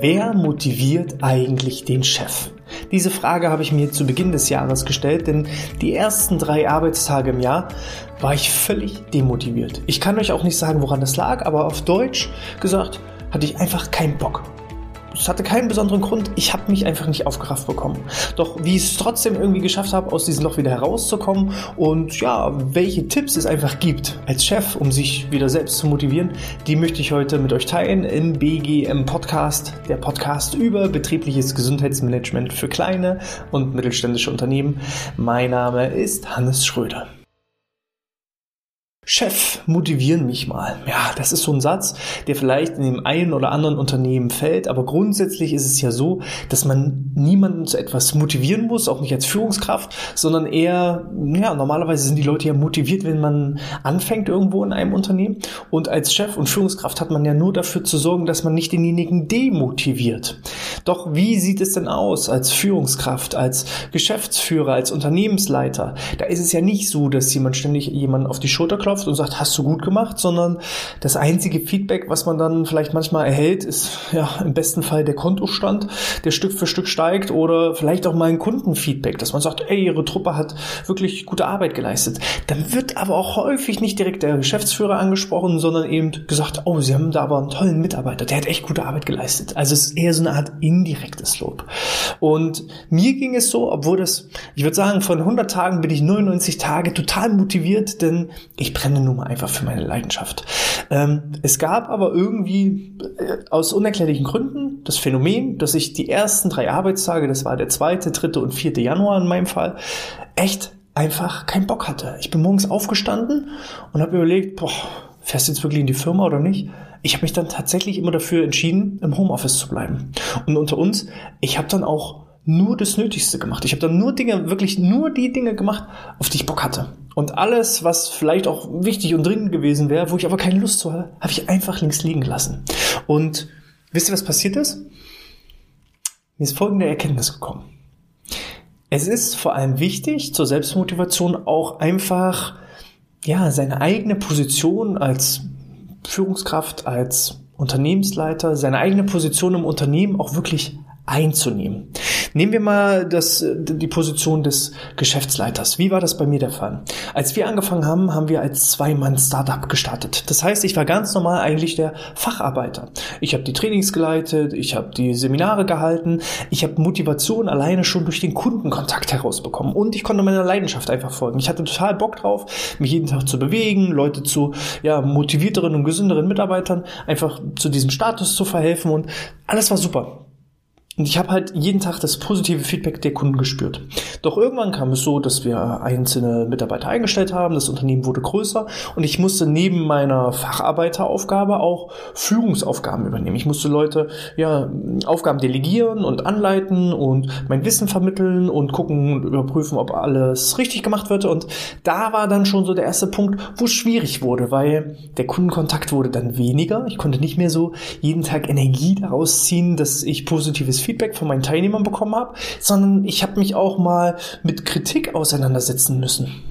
Wer motiviert eigentlich den Chef? Diese Frage habe ich mir zu Beginn des Jahres gestellt, denn die ersten drei Arbeitstage im Jahr war ich völlig demotiviert. Ich kann euch auch nicht sagen, woran das lag, aber auf Deutsch gesagt hatte ich einfach keinen Bock. Es hatte keinen besonderen Grund. Ich habe mich einfach nicht aufgerafft bekommen. Doch wie ich es trotzdem irgendwie geschafft habe, aus diesem Loch wieder herauszukommen und ja, welche Tipps es einfach gibt als Chef, um sich wieder selbst zu motivieren, die möchte ich heute mit euch teilen im BGM Podcast, der Podcast über betriebliches Gesundheitsmanagement für kleine und mittelständische Unternehmen. Mein Name ist Hannes Schröder. Chef, motivieren mich mal. Ja, das ist so ein Satz, der vielleicht in dem einen oder anderen Unternehmen fällt, aber grundsätzlich ist es ja so, dass man niemanden zu etwas motivieren muss, auch nicht als Führungskraft, sondern eher, ja, normalerweise sind die Leute ja motiviert, wenn man anfängt irgendwo in einem Unternehmen und als Chef und Führungskraft hat man ja nur dafür zu sorgen, dass man nicht denjenigen demotiviert. Doch wie sieht es denn aus als Führungskraft, als Geschäftsführer, als Unternehmensleiter? Da ist es ja nicht so, dass jemand ständig jemanden auf die Schulter klopft und sagt, hast du gut gemacht, sondern das einzige Feedback, was man dann vielleicht manchmal erhält, ist ja im besten Fall der Kontostand, der Stück für Stück steigt oder vielleicht auch mal ein Kundenfeedback, dass man sagt, ey, ihre Truppe hat wirklich gute Arbeit geleistet. Dann wird aber auch häufig nicht direkt der Geschäftsführer angesprochen, sondern eben gesagt, oh, sie haben da aber einen tollen Mitarbeiter, der hat echt gute Arbeit geleistet. Also es ist eher so eine Art indirektes Lob. Und mir ging es so, obwohl das, ich würde sagen, von 100 Tagen bin ich 99 Tage total motiviert, denn ich brenne nun mal einfach für meine Leidenschaft. Ähm, es gab aber irgendwie äh, aus unerklärlichen Gründen das Phänomen, dass ich die ersten drei Arbeitstage, das war der zweite, dritte und vierte Januar in meinem Fall, echt einfach keinen Bock hatte. Ich bin morgens aufgestanden und habe überlegt, boah, fährst du jetzt wirklich in die Firma oder nicht? Ich habe mich dann tatsächlich immer dafür entschieden, im Homeoffice zu bleiben. Und unter uns, ich habe dann auch nur das Nötigste gemacht. Ich habe dann nur Dinge, wirklich nur die Dinge gemacht, auf die ich Bock hatte. Und alles, was vielleicht auch wichtig und dringend gewesen wäre, wo ich aber keine Lust zu hatte, habe ich einfach links liegen gelassen. Und wisst ihr, was passiert ist? Mir ist folgende Erkenntnis gekommen. Es ist vor allem wichtig, zur Selbstmotivation auch einfach, ja, seine eigene Position als Führungskraft, als Unternehmensleiter, seine eigene Position im Unternehmen auch wirklich einzunehmen. Nehmen wir mal das, die Position des Geschäftsleiters. Wie war das bei mir der Fall? Als wir angefangen haben, haben wir als Zwei-Mann-Startup gestartet. Das heißt, ich war ganz normal eigentlich der Facharbeiter. Ich habe die Trainings geleitet, ich habe die Seminare gehalten, ich habe Motivation alleine schon durch den Kundenkontakt herausbekommen und ich konnte meiner Leidenschaft einfach folgen. Ich hatte total Bock drauf, mich jeden Tag zu bewegen, Leute zu ja, motivierteren und gesünderen Mitarbeitern einfach zu diesem Status zu verhelfen und alles war super. Und ich habe halt jeden Tag das positive Feedback der Kunden gespürt. Doch irgendwann kam es so, dass wir einzelne Mitarbeiter eingestellt haben, das Unternehmen wurde größer und ich musste neben meiner Facharbeiteraufgabe auch Führungsaufgaben übernehmen. Ich musste Leute ja Aufgaben delegieren und anleiten und mein Wissen vermitteln und gucken und überprüfen, ob alles richtig gemacht wird. Und da war dann schon so der erste Punkt, wo es schwierig wurde, weil der Kundenkontakt wurde dann weniger. Ich konnte nicht mehr so jeden Tag Energie daraus ziehen, dass ich positives Feedback Feedback von meinen Teilnehmern bekommen habe, sondern ich habe mich auch mal mit Kritik auseinandersetzen müssen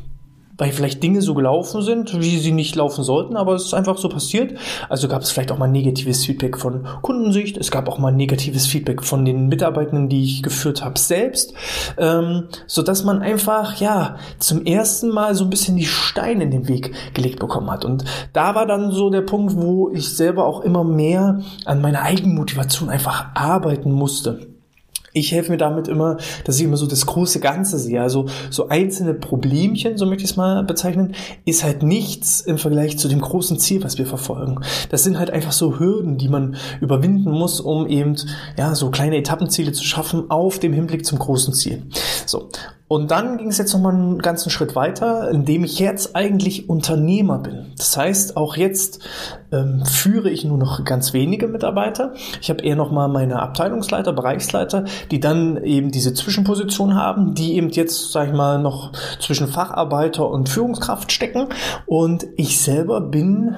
weil vielleicht Dinge so gelaufen sind, wie sie nicht laufen sollten, aber es ist einfach so passiert. Also gab es vielleicht auch mal negatives Feedback von Kundensicht, es gab auch mal negatives Feedback von den Mitarbeitenden, die ich geführt habe, selbst, ähm, so dass man einfach ja zum ersten Mal so ein bisschen die Steine in den Weg gelegt bekommen hat. Und da war dann so der Punkt, wo ich selber auch immer mehr an meiner Eigenmotivation einfach arbeiten musste. Ich helfe mir damit immer, dass ich immer so das große Ganze sehe. Also so einzelne Problemchen, so möchte ich es mal bezeichnen, ist halt nichts im Vergleich zu dem großen Ziel, was wir verfolgen. Das sind halt einfach so Hürden, die man überwinden muss, um eben ja so kleine Etappenziele zu schaffen auf dem Hinblick zum großen Ziel. So und dann ging es jetzt nochmal einen ganzen Schritt weiter, indem ich jetzt eigentlich Unternehmer bin. Das heißt, auch jetzt ähm, führe ich nur noch ganz wenige Mitarbeiter. Ich habe eher nochmal meine Abteilungsleiter, Bereichsleiter, die dann eben diese Zwischenposition haben, die eben jetzt, sag ich mal, noch zwischen Facharbeiter und Führungskraft stecken. Und ich selber bin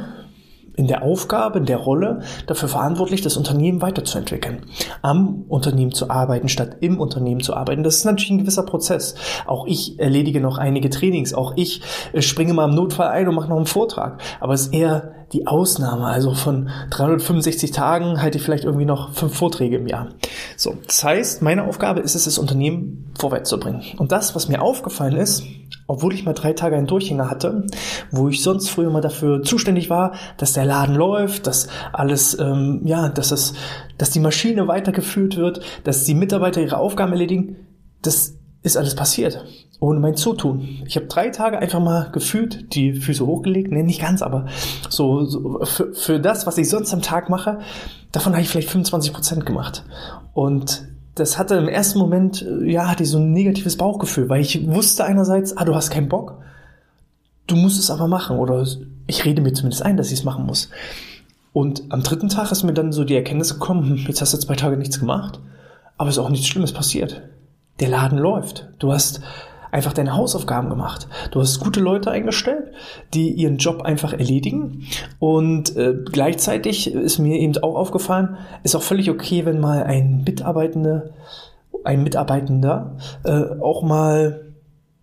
in der Aufgabe, in der Rolle dafür verantwortlich, das Unternehmen weiterzuentwickeln, am Unternehmen zu arbeiten, statt im Unternehmen zu arbeiten. Das ist natürlich ein gewisser Prozess. Auch ich erledige noch einige Trainings, auch ich äh, springe mal im Notfall ein und mache noch einen Vortrag. Aber es ist eher die Ausnahme. Also von 365 Tagen halte ich vielleicht irgendwie noch fünf Vorträge im Jahr. So, das heißt, meine Aufgabe ist es, das Unternehmen vorwärts zu bringen. Und das, was mir aufgefallen ist, obwohl ich mal drei Tage einen Durchhänger hatte, wo ich sonst früher mal dafür zuständig war, dass der Laden läuft, dass alles, ähm, ja, dass es, dass die Maschine weitergeführt wird, dass die Mitarbeiter ihre Aufgaben erledigen, das ist alles passiert. Ohne mein Zutun. Ich habe drei Tage einfach mal gefühlt, die Füße hochgelegt. Nee, nicht ganz, aber so, so für, für das, was ich sonst am Tag mache, davon habe ich vielleicht 25 Prozent gemacht. Und das hatte im ersten Moment, äh, ja, hatte ich so ein negatives Bauchgefühl, weil ich wusste einerseits, ah, du hast keinen Bock, du musst es aber machen oder ich rede mir zumindest ein, dass ich es machen muss. Und am dritten Tag ist mir dann so die Erkenntnis gekommen, hm, jetzt hast du zwei Tage nichts gemacht, aber es ist auch nichts Schlimmes passiert. Der Laden läuft. Du hast einfach deine Hausaufgaben gemacht. Du hast gute Leute eingestellt, die ihren Job einfach erledigen. Und äh, gleichzeitig ist mir eben auch aufgefallen, ist auch völlig okay, wenn mal ein Mitarbeitender, ein Mitarbeitender äh, auch mal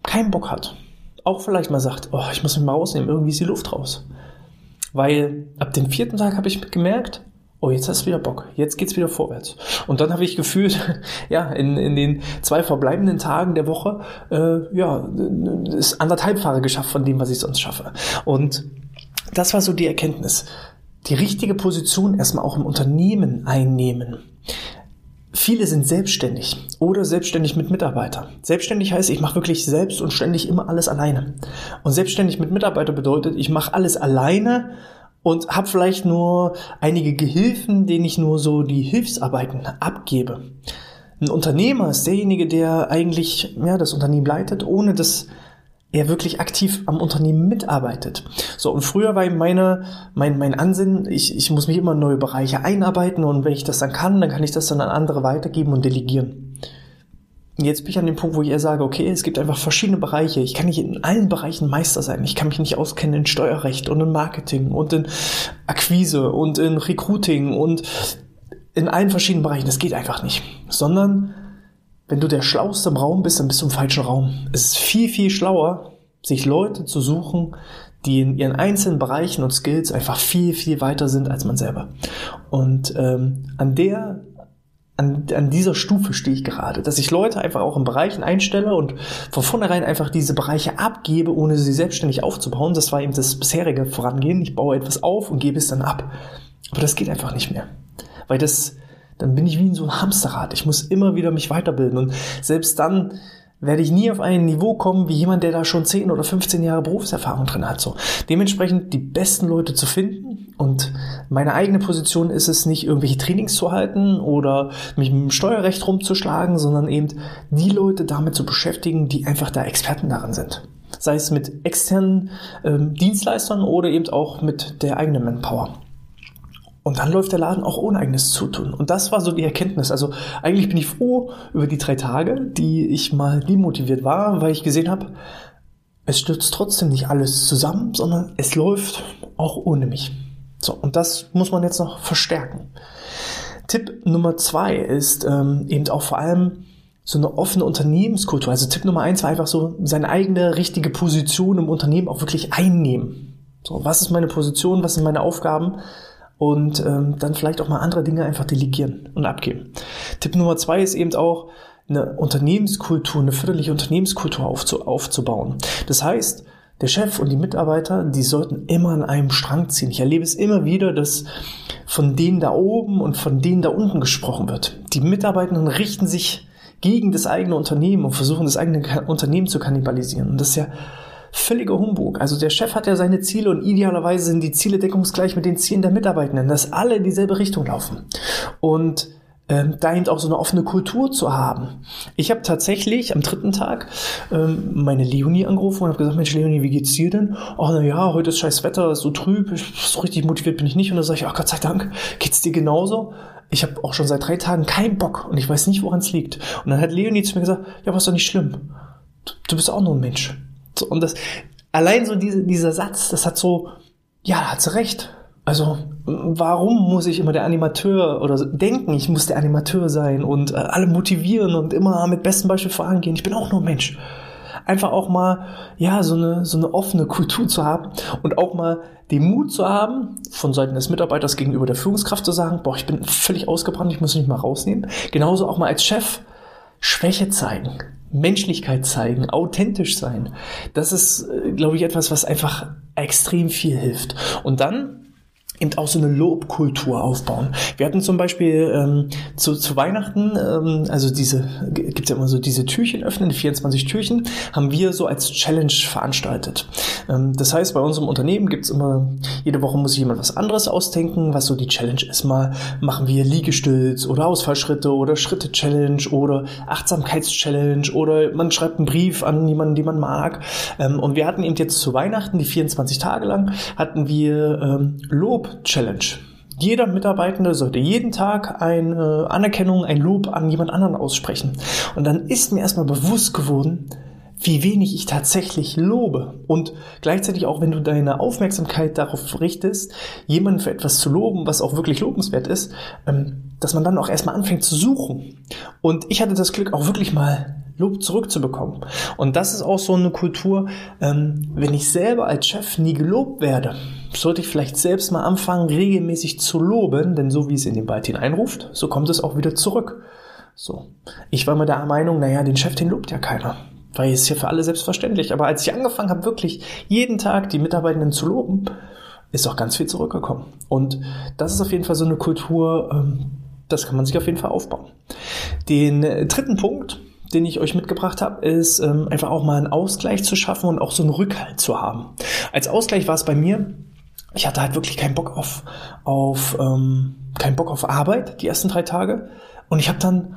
keinen Bock hat. Auch vielleicht mal sagt, oh, ich muss mich mal rausnehmen, irgendwie ist die Luft raus. Weil ab dem vierten Tag habe ich gemerkt, oh, jetzt hast du wieder Bock, jetzt geht's wieder vorwärts. Und dann habe ich gefühlt, ja, in, in den zwei verbleibenden Tagen der Woche, äh, ja, ist anderthalbfache geschafft von dem, was ich sonst schaffe. Und das war so die Erkenntnis. Die richtige Position erstmal auch im Unternehmen einnehmen. Viele sind selbstständig oder selbstständig mit Mitarbeitern. Selbstständig heißt, ich mache wirklich selbst und ständig immer alles alleine. Und selbstständig mit Mitarbeiter bedeutet, ich mache alles alleine und habe vielleicht nur einige Gehilfen, denen ich nur so die Hilfsarbeiten abgebe. Ein Unternehmer ist derjenige, der eigentlich ja, das Unternehmen leitet, ohne dass er wirklich aktiv am Unternehmen mitarbeitet. So, und früher war meine, mein, mein Ansinnen, ich, ich muss mich immer in neue Bereiche einarbeiten und wenn ich das dann kann, dann kann ich das dann an andere weitergeben und delegieren jetzt bin ich an dem Punkt, wo ich eher sage, okay, es gibt einfach verschiedene Bereiche. Ich kann nicht in allen Bereichen Meister sein. Ich kann mich nicht auskennen in Steuerrecht und in Marketing und in Akquise und in Recruiting und in allen verschiedenen Bereichen. Das geht einfach nicht. Sondern wenn du der Schlauste im Raum bist, dann bist du im falschen Raum. Es ist viel, viel schlauer, sich Leute zu suchen, die in ihren einzelnen Bereichen und Skills einfach viel, viel weiter sind als man selber. Und ähm, an der an, an dieser Stufe stehe ich gerade, dass ich Leute einfach auch in Bereichen einstelle und von vornherein einfach diese Bereiche abgebe, ohne sie selbstständig aufzubauen. Das war eben das bisherige Vorangehen. Ich baue etwas auf und gebe es dann ab. Aber das geht einfach nicht mehr. Weil das, dann bin ich wie in so einem Hamsterrad. Ich muss immer wieder mich weiterbilden und selbst dann werde ich nie auf ein Niveau kommen wie jemand, der da schon 10 oder 15 Jahre Berufserfahrung drin hat. So. Dementsprechend die besten Leute zu finden und meine eigene Position ist es nicht, irgendwelche Trainings zu halten oder mich mit dem Steuerrecht rumzuschlagen, sondern eben die Leute damit zu beschäftigen, die einfach da Experten darin sind. Sei es mit externen ähm, Dienstleistern oder eben auch mit der eigenen Manpower. Und dann läuft der Laden auch ohne eigenes Zutun. Und das war so die Erkenntnis. Also eigentlich bin ich froh über die drei Tage, die ich mal demotiviert war, weil ich gesehen habe, es stürzt trotzdem nicht alles zusammen, sondern es läuft auch ohne mich. So, und das muss man jetzt noch verstärken. Tipp Nummer zwei ist ähm, eben auch vor allem so eine offene Unternehmenskultur. Also Tipp Nummer eins war einfach so, seine eigene richtige Position im Unternehmen auch wirklich einnehmen. So, was ist meine Position, was sind meine Aufgaben? und ähm, dann vielleicht auch mal andere Dinge einfach delegieren und abgeben. Tipp Nummer zwei ist eben auch, eine Unternehmenskultur, eine förderliche Unternehmenskultur aufzu aufzubauen. Das heißt, der Chef und die Mitarbeiter, die sollten immer an einem Strang ziehen. Ich erlebe es immer wieder, dass von denen da oben und von denen da unten gesprochen wird. Die Mitarbeitenden richten sich gegen das eigene Unternehmen und versuchen das eigene Unternehmen zu kannibalisieren. Und das ist ja völliger Humbug. Also der Chef hat ja seine Ziele und idealerweise sind die Ziele deckungsgleich mit den Zielen der Mitarbeitenden, dass alle in dieselbe Richtung laufen. Und ähm, da eben auch so eine offene Kultur zu haben. Ich habe tatsächlich am dritten Tag ähm, meine Leonie angerufen und habe gesagt, Mensch Leonie, wie geht's dir denn? Ach na ja, heute ist scheiß Wetter, ist so trüb, so richtig motiviert bin ich nicht. Und dann sage ich, ach Gott sei Dank, geht's dir genauso? Ich habe auch schon seit drei Tagen keinen Bock und ich weiß nicht, woran es liegt. Und dann hat Leonie zu mir gesagt, ja, was ist doch nicht schlimm. Du, du bist auch nur ein Mensch. So, und das, allein so diese, dieser Satz, das hat so, ja, da hat sie recht. Also, warum muss ich immer der Animateur oder denken, ich muss der Animateur sein und äh, alle motivieren und immer mit bestem Beispiel vorangehen? Ich bin auch nur Mensch. Einfach auch mal, ja, so eine, so eine offene Kultur zu haben und auch mal den Mut zu haben, von Seiten des Mitarbeiters gegenüber der Führungskraft zu sagen, boah, ich bin völlig ausgebrannt, ich muss mich mal rausnehmen. Genauso auch mal als Chef Schwäche zeigen, Menschlichkeit zeigen, authentisch sein. Das ist, äh, glaube ich, etwas, was einfach extrem viel hilft. Und dann eben auch so eine Lobkultur aufbauen. Wir hatten zum Beispiel ähm, zu, zu Weihnachten, ähm, also diese, gibt ja immer so diese Türchen öffnen, die 24 Türchen, haben wir so als Challenge veranstaltet. Ähm, das heißt, bei unserem Unternehmen gibt's immer, jede Woche muss sich jemand was anderes ausdenken, was so die Challenge ist. Mal machen wir Liegestütz oder Ausfallschritte oder Schritte-Challenge oder Achtsamkeits-Challenge oder man schreibt einen Brief an jemanden, den man mag. Ähm, und wir hatten eben jetzt zu Weihnachten, die 24 Tage lang, hatten wir ähm, Lob Challenge. Jeder Mitarbeitende sollte jeden Tag eine Anerkennung, ein Lob an jemand anderen aussprechen. Und dann ist mir erstmal bewusst geworden, wie wenig ich tatsächlich lobe. Und gleichzeitig auch, wenn du deine Aufmerksamkeit darauf richtest, jemanden für etwas zu loben, was auch wirklich lobenswert ist, ähm, dass man dann auch erstmal anfängt zu suchen. Und ich hatte das Glück, auch wirklich mal Lob zurückzubekommen. Und das ist auch so eine Kultur, ähm, wenn ich selber als Chef nie gelobt werde, sollte ich vielleicht selbst mal anfangen, regelmäßig zu loben, denn so wie es in den Wald hineinruft, so kommt es auch wieder zurück. So. Ich war mir der Meinung, naja, den Chef, den lobt ja keiner. Weil es ist ja für alle selbstverständlich. Aber als ich angefangen habe, wirklich jeden Tag die Mitarbeitenden zu loben, ist auch ganz viel zurückgekommen. Und das ist auf jeden Fall so eine Kultur, ähm, das kann man sich auf jeden Fall aufbauen. Den äh, dritten Punkt, den ich euch mitgebracht habe, ist ähm, einfach auch mal einen Ausgleich zu schaffen und auch so einen Rückhalt zu haben. Als Ausgleich war es bei mir, ich hatte halt wirklich keinen Bock auf, auf ähm, keinen Bock auf Arbeit die ersten drei Tage. Und ich habe dann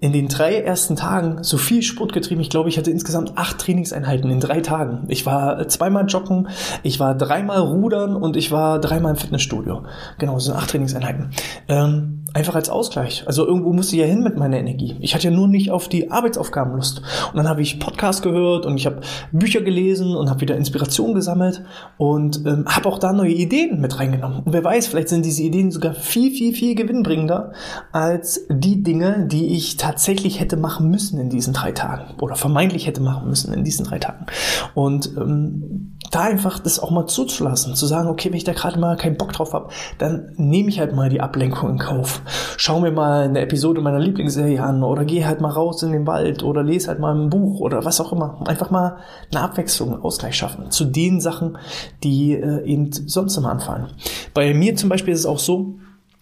in den drei ersten Tagen so viel Sport getrieben. Ich glaube, ich hatte insgesamt acht Trainingseinheiten in drei Tagen. Ich war zweimal joggen, ich war dreimal rudern und ich war dreimal im Fitnessstudio. Genau, so acht Trainingseinheiten. Ähm, Einfach als Ausgleich. Also irgendwo musste ich ja hin mit meiner Energie. Ich hatte ja nur nicht auf die Arbeitsaufgaben Lust. Und dann habe ich Podcast gehört und ich habe Bücher gelesen und habe wieder Inspiration gesammelt und ähm, habe auch da neue Ideen mit reingenommen. Und wer weiß, vielleicht sind diese Ideen sogar viel, viel, viel gewinnbringender als die Dinge, die ich tatsächlich hätte machen müssen in diesen drei Tagen oder vermeintlich hätte machen müssen in diesen drei Tagen. Und ähm, da einfach das auch mal zuzulassen, zu sagen, okay, wenn ich da gerade mal keinen Bock drauf habe, dann nehme ich halt mal die Ablenkung in Kauf. Schau mir mal eine Episode meiner Lieblingsserie an oder geh halt mal raus in den Wald oder lese halt mal ein Buch oder was auch immer. Einfach mal eine Abwechslung, einen Ausgleich schaffen zu den Sachen, die äh, eben sonst immer anfallen. Bei mir zum Beispiel ist es auch so,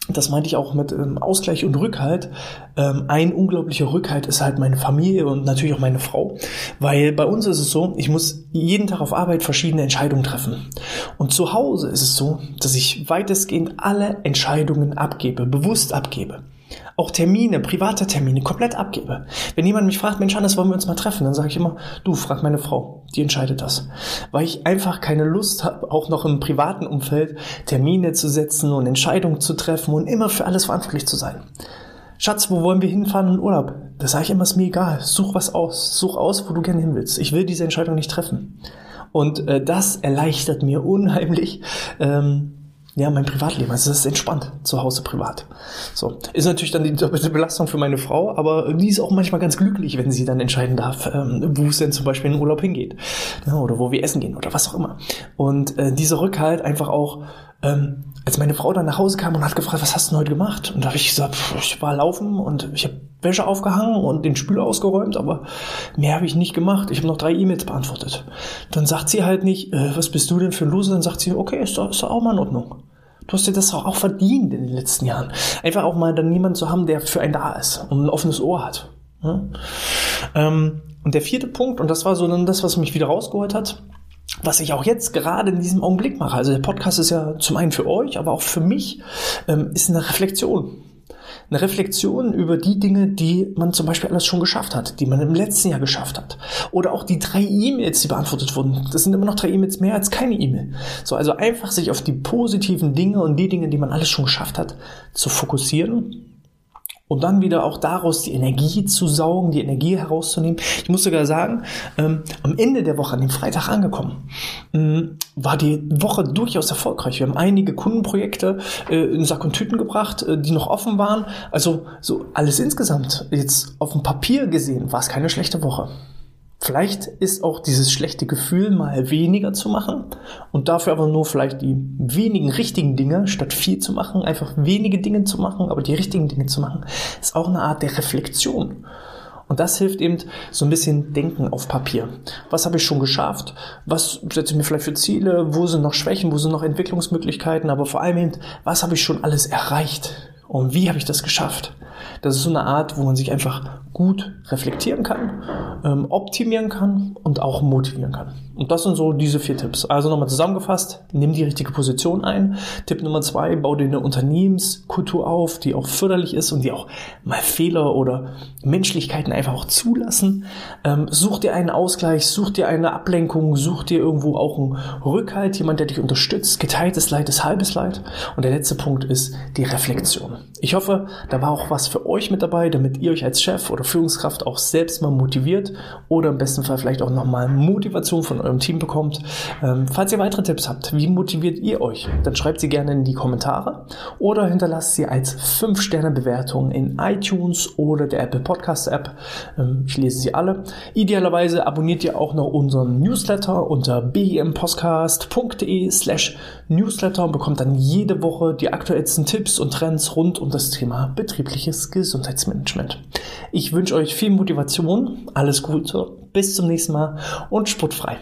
das meinte ich auch mit ähm, Ausgleich und Rückhalt. Ähm, ein unglaublicher Rückhalt ist halt meine Familie und natürlich auch meine Frau. Weil bei uns ist es so, ich muss jeden Tag auf Arbeit verschiedene Entscheidungen treffen. Und zu Hause ist es so, dass ich weitestgehend alle Entscheidungen abgebe, bewusst abgebe auch Termine, private Termine komplett abgebe. Wenn jemand mich fragt, Mensch, Hannes, wollen wir uns mal treffen? Dann sage ich immer, du, frag meine Frau, die entscheidet das. Weil ich einfach keine Lust habe, auch noch im privaten Umfeld Termine zu setzen und Entscheidungen zu treffen und immer für alles verantwortlich zu sein. Schatz, wo wollen wir hinfahren in Urlaub? Das sage ich immer, ist mir egal. Such was aus. Such aus, wo du gerne hin willst. Ich will diese Entscheidung nicht treffen. Und äh, das erleichtert mir unheimlich, ähm, ja, mein Privatleben. Also es ist entspannt, zu Hause privat. So. Ist natürlich dann die doppelte Belastung für meine Frau, aber die ist auch manchmal ganz glücklich, wenn sie dann entscheiden darf, ähm, wo es denn zum Beispiel in den Urlaub hingeht. Ja, oder wo wir essen gehen oder was auch immer. Und äh, dieser Rückhalt einfach auch, ähm, als meine Frau dann nach Hause kam und hat gefragt, was hast du denn heute gemacht? Und da habe ich gesagt, pff, ich war laufen und ich habe Wäsche aufgehangen und den Spüler ausgeräumt, aber mehr habe ich nicht gemacht. Ich habe noch drei E-Mails beantwortet. Dann sagt sie halt nicht, äh, was bist du denn für ein Loser? Dann sagt sie, okay, ist doch, ist doch auch mal in Ordnung. Du hast dir das auch, verdient in den letzten Jahren. Einfach auch mal dann jemanden zu haben, der für einen da ist und ein offenes Ohr hat. Ja? Ähm, und der vierte Punkt, und das war so dann das, was mich wieder rausgeholt hat, was ich auch jetzt gerade in diesem Augenblick mache. Also der Podcast ist ja zum einen für euch, aber auch für mich, ähm, ist eine Reflexion eine Reflexion über die Dinge, die man zum Beispiel alles schon geschafft hat, die man im letzten Jahr geschafft hat. Oder auch die drei E-Mails, die beantwortet wurden. Das sind immer noch drei E-Mails mehr als keine E-Mail. So, also einfach sich auf die positiven Dinge und die Dinge, die man alles schon geschafft hat, zu fokussieren und dann wieder auch daraus die Energie zu saugen, die Energie herauszunehmen. Ich muss sogar sagen, ähm, am Ende der Woche, an dem Freitag angekommen, ähm, war die Woche durchaus erfolgreich. Wir haben einige Kundenprojekte äh, in Sack und Tüten gebracht, äh, die noch offen waren. Also so alles insgesamt jetzt auf dem Papier gesehen war es keine schlechte Woche. Vielleicht ist auch dieses schlechte Gefühl mal weniger zu machen und dafür aber nur vielleicht die wenigen richtigen Dinge statt viel zu machen, einfach wenige Dinge zu machen, aber die richtigen Dinge zu machen, ist auch eine Art der Reflexion. Und das hilft eben so ein bisschen Denken auf Papier. Was habe ich schon geschafft? Was setze ich mir vielleicht für Ziele? Wo sind noch Schwächen? Wo sind noch Entwicklungsmöglichkeiten? Aber vor allem eben, was habe ich schon alles erreicht? Und wie habe ich das geschafft? Das ist so eine Art, wo man sich einfach gut reflektieren kann, ähm, optimieren kann und auch motivieren kann. Und das sind so diese vier Tipps. Also nochmal zusammengefasst, nimm die richtige Position ein. Tipp Nummer zwei, bau dir eine Unternehmenskultur auf, die auch förderlich ist und die auch mal Fehler oder Menschlichkeiten einfach auch zulassen. Ähm, such dir einen Ausgleich, such dir eine Ablenkung, such dir irgendwo auch einen Rückhalt, jemand, der dich unterstützt. Geteiltes Leid ist halbes Leid. Und der letzte Punkt ist die Reflexion. Ich hoffe, da war auch was für euch mit dabei, damit ihr euch als Chef oder Führungskraft auch selbst mal motiviert oder im besten Fall vielleicht auch nochmal Motivation von eurem Team bekommt. Ähm, falls ihr weitere Tipps habt, wie motiviert ihr euch? Dann schreibt sie gerne in die Kommentare oder hinterlasst sie als 5-Sterne-Bewertung in iTunes oder der Apple Podcast App. Ähm, ich lese sie alle. Idealerweise abonniert ihr auch noch unseren Newsletter unter bmpostcast.de slash Newsletter und bekommt dann jede Woche die aktuellsten Tipps und Trends rund um das Thema betriebliches Gesundheitsmanagement. Ich wünsche euch viel Motivation, alles Gute, bis zum nächsten Mal und sportfrei.